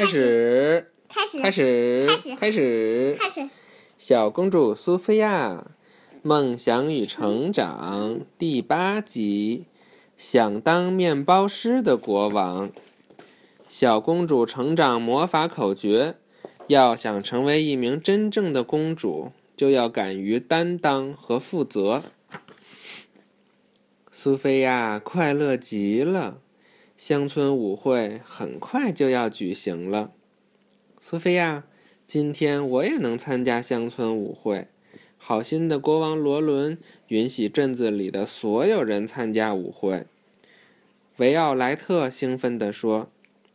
开始，开始，开始，开始，开始。小公主苏菲亚，梦想与成长第八集，想当面包师的国王。小公主成长魔法口诀：要想成为一名真正的公主，就要敢于担当和负责。苏菲亚快乐极了。乡村舞会很快就要举行了，苏菲亚，今天我也能参加乡村舞会。好心的国王罗伦允许镇子里的所有人参加舞会。维奥莱特兴奋地说：“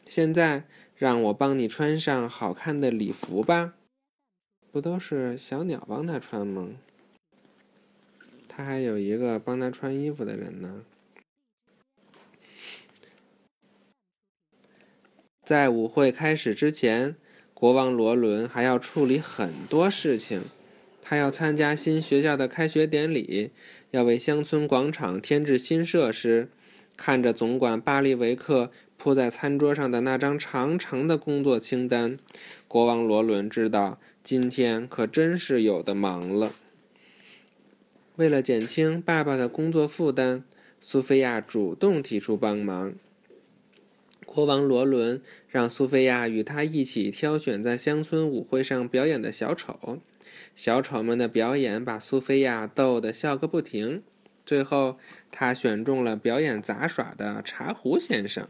现在让我帮你穿上好看的礼服吧。”不都是小鸟帮他穿吗？他还有一个帮他穿衣服的人呢。在舞会开始之前，国王罗伦还要处理很多事情。他要参加新学校的开学典礼，要为乡村广场添置新设施。看着总管巴利维克铺在餐桌上的那张长长的工作清单，国王罗伦知道今天可真是有的忙了。为了减轻爸爸的工作负担，苏菲亚主动提出帮忙。国王罗伦让苏菲亚与他一起挑选在乡村舞会上表演的小丑，小丑们的表演把苏菲亚逗得笑个不停。最后，他选中了表演杂耍的茶壶先生。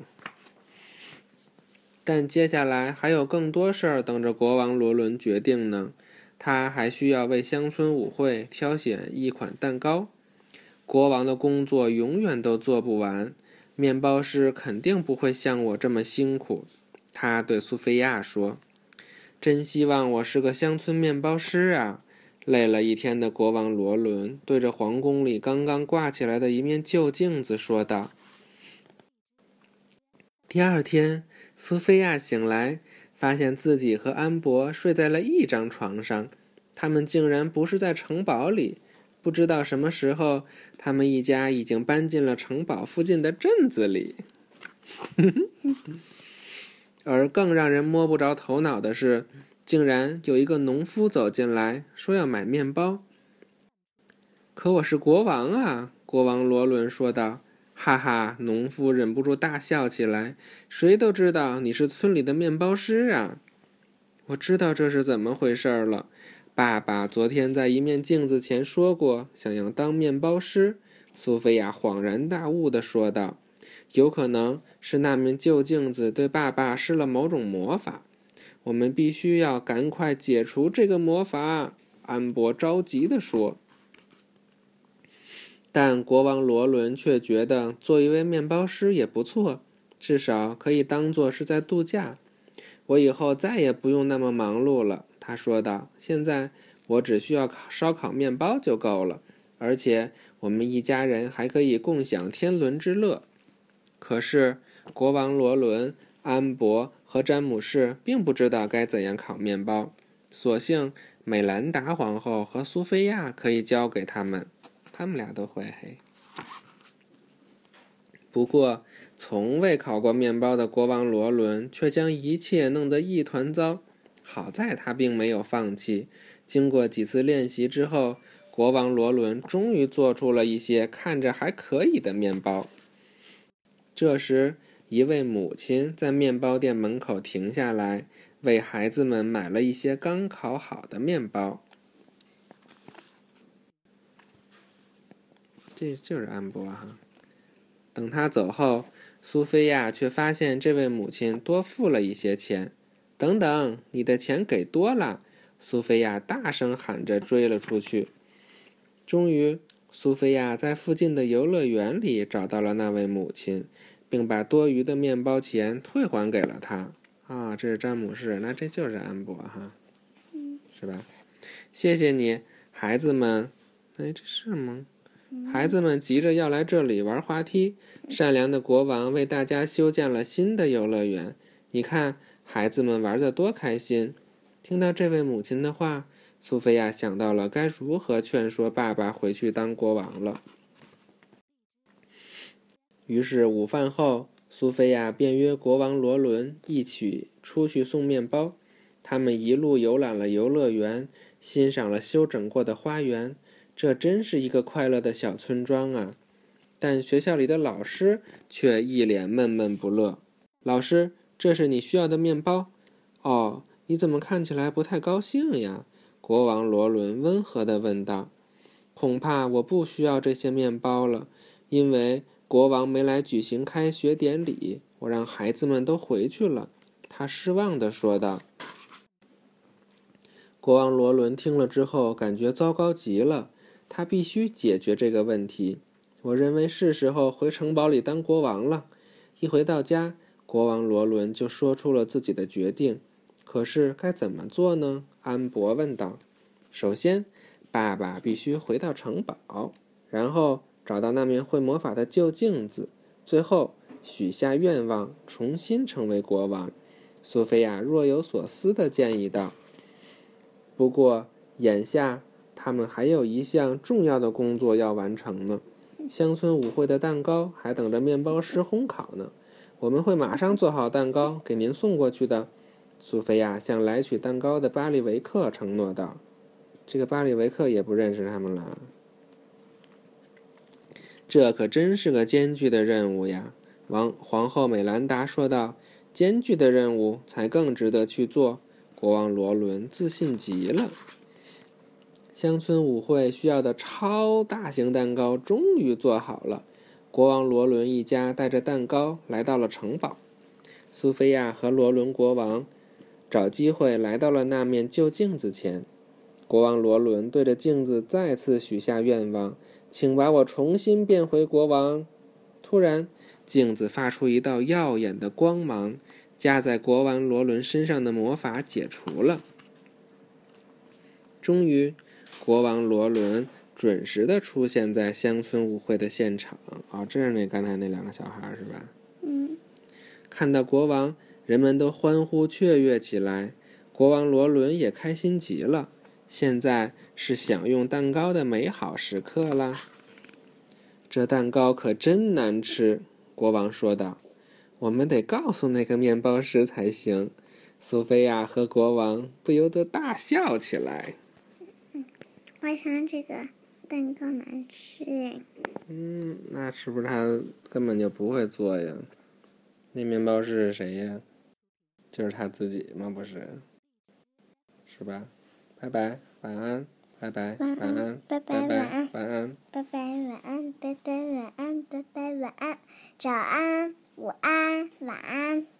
但接下来还有更多事儿等着国王罗伦决定呢。他还需要为乡村舞会挑选一款蛋糕。国王的工作永远都做不完。面包师肯定不会像我这么辛苦，他对苏菲亚说：“真希望我是个乡村面包师啊！”累了一天的国王罗伦对着皇宫里刚刚挂起来的一面旧镜子说道。第二天，苏菲亚醒来，发现自己和安博睡在了一张床上，他们竟然不是在城堡里。不知道什么时候，他们一家已经搬进了城堡附近的镇子里。而更让人摸不着头脑的是，竟然有一个农夫走进来，说要买面包。可我是国王啊！国王罗伦说道。哈哈，农夫忍不住大笑起来。谁都知道你是村里的面包师啊！我知道这是怎么回事了。爸爸昨天在一面镜子前说过，想要当面包师。苏菲亚恍然大悟地说道：“有可能是那面旧镜子对爸爸施了某种魔法。我们必须要赶快解除这个魔法。”安博着急地说。但国王罗伦却觉得做一位面包师也不错，至少可以当做是在度假。我以后再也不用那么忙碌了。他说道：“现在我只需要烤烧烤面包就够了，而且我们一家人还可以共享天伦之乐。”可是国王罗伦、安博和詹姆士并不知道该怎样烤面包，索性美兰达皇后和苏菲亚可以教给他们，他们俩都会。嘿，不过从未烤过面包的国王罗伦却将一切弄得一团糟。好在他并没有放弃。经过几次练习之后，国王罗伦终于做出了一些看着还可以的面包。这时，一位母亲在面包店门口停下来，为孩子们买了一些刚烤好的面包。这就是安博哈。等他走后，苏菲亚却发现这位母亲多付了一些钱。等等，你的钱给多了！苏菲亚大声喊着追了出去。终于，苏菲亚在附近的游乐园里找到了那位母亲，并把多余的面包钱退还给了她。啊，这是詹姆士，那这就是安博哈，是吧？谢谢你，孩子们。哎，这是吗？孩子们急着要来这里玩滑梯。善良的国王为大家修建了新的游乐园。你看。孩子们玩得多开心！听到这位母亲的话，苏菲亚想到了该如何劝说爸爸回去当国王了。于是午饭后，苏菲亚便约国王罗伦一起出去送面包。他们一路游览了游乐园，欣赏了修整过的花园。这真是一个快乐的小村庄啊！但学校里的老师却一脸闷闷不乐。老师，这是你需要的面包。哦，你怎么看起来不太高兴呀？国王罗伦温和地问道。恐怕我不需要这些面包了，因为国王没来举行开学典礼。我让孩子们都回去了。他失望地说道。国王罗伦听了之后，感觉糟糕极了。他必须解决这个问题。我认为是时候回城堡里当国王了。一回到家，国王罗伦就说出了自己的决定。可是该怎么做呢？安博问道。首先，爸爸必须回到城堡，然后找到那面会魔法的旧镜子，最后许下愿望，重新成为国王。苏菲亚若有所思地建议道。不过，眼下他们还有一项重要的工作要完成呢。乡村舞会的蛋糕还等着面包师烘烤呢。我们会马上做好蛋糕给您送过去的。苏菲亚向来取蛋糕的巴利维克承诺道：“这个巴利维克也不认识他们了。这可真是个艰巨的任务呀！”王皇后美兰达说道：“艰巨的任务才更值得去做。”国王罗伦自信极了。乡村舞会需要的超大型蛋糕终于做好了。国王罗伦一家带着蛋糕来到了城堡。苏菲亚和罗伦国王找机会来到了那面旧镜子前。国王罗伦对着镜子再次许下愿望：“请把我重新变回国王。”突然，镜子发出一道耀眼的光芒。加在国王罗伦身上的魔法解除了。终于，国王罗伦准时的出现在乡村舞会的现场。哦，这是那刚才那两个小孩是吧？嗯。看到国王，人们都欢呼雀跃起来。国王罗伦也开心极了。现在是享用蛋糕的美好时刻啦。这蛋糕可真难吃，国王说道。我们得告诉那个面包师才行。苏菲亚和国王不由得大笑起来。为什么这个蛋糕难吃？嗯，那是不是他根本就不会做呀？那面包师是谁呀？就是他自己吗？不是，是吧？拜拜，晚安，拜拜，晚安，拜拜，晚安，晚安，拜拜，晚安，拜拜，晚安，拜拜，晚安，早安。午安，晚安。